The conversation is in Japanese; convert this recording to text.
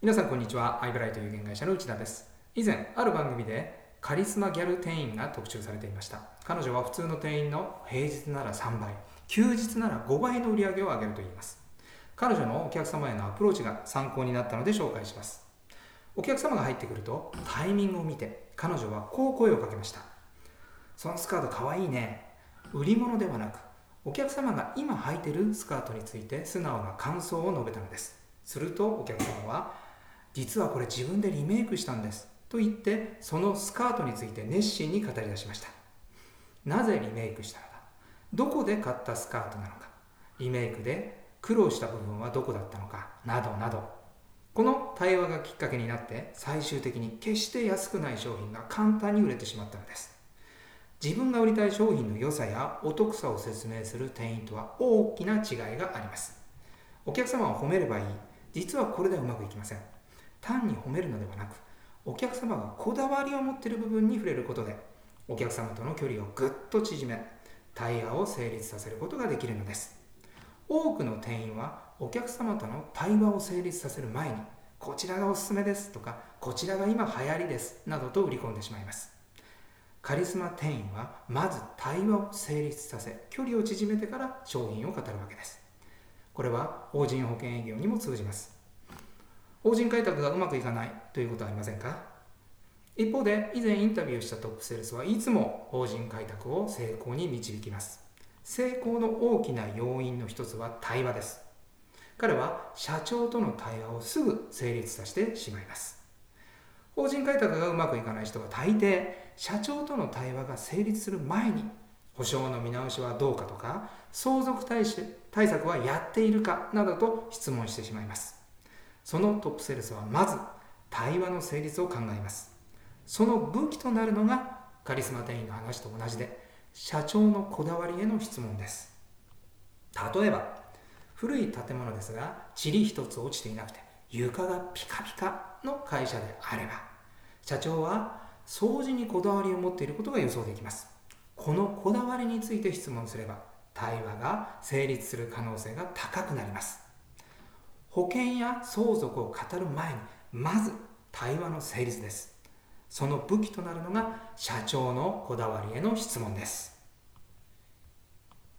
皆さんこんにちは。アイブライト有限会社の内田です。以前ある番組でカリスマギャル店員が特集されていました。彼女は普通の店員の平日なら3倍休日なら5倍の売り上げを上げるといいます。彼女のお客様へのアプローチが参考になったので紹介します。お客様が入ってくるとタイミングを見て彼女はこう声をかけました。そのスカートかわいいね。売り物ではなくお客様が今履いてるスカートについて素直な感想を述べたのです。するとお客様は実はこれ自分でリメイクしたんです。と言ってそのスカートについて熱心に語り出しました。なぜリメイクしたのか。どこで買ったスカートなのか。リメイクで苦労した部分はどこだったのか。などなど。この対話がきっかけになって最終的に決して安くない商品が簡単に売れてしまったのです。自分が売りたい商品の良さやお得さを説明する店員とは大きな違いがあります。お客様を褒めればいい。実はこれではうまくいきません。単に褒めるのではなくお客様がこだわりを持っている部分に触れることでお客様との距離をぐっと縮め対話を成立させることができるのです。多くの店員はお客様との対話を成立させる前にこちらがおすすめですとかこちらが今流行りですなどと売り込んでしまいます。カリスマ店員はまず対話を成立させ距離を縮めてから商品を語るわけです。これは法人保険営業にも通じます。法人開拓がうまくいかないということはありませんか？一方で以前インタビューしたトップセールスはいつも法人開拓を成功に導きます。成功の大きな要因の一つは対話です。彼は社長との対話をすぐ成立させてしまいます。法人開拓がうまくいかない人は大抵社長との対話が成立する前に保証の見直しはどうかとか相続対策はやっているかなどと質問してしまいます。そのトップセールスはまず対話の成立を考えます。その武器となるのがカリスマ店員の話と同じで社長のこだわりへの質問です。例えば古い建物ですが塵一つ落ちていなくて床がピカピカの会社であれば社長は掃除にこだわりを持っていることが予想できます。このこだわりについて質問すれば対話が成立する可能性が高くなります。保険や相続を語る前にまず対話の成立です。その武器となるのが社長のこだわりへの質問です。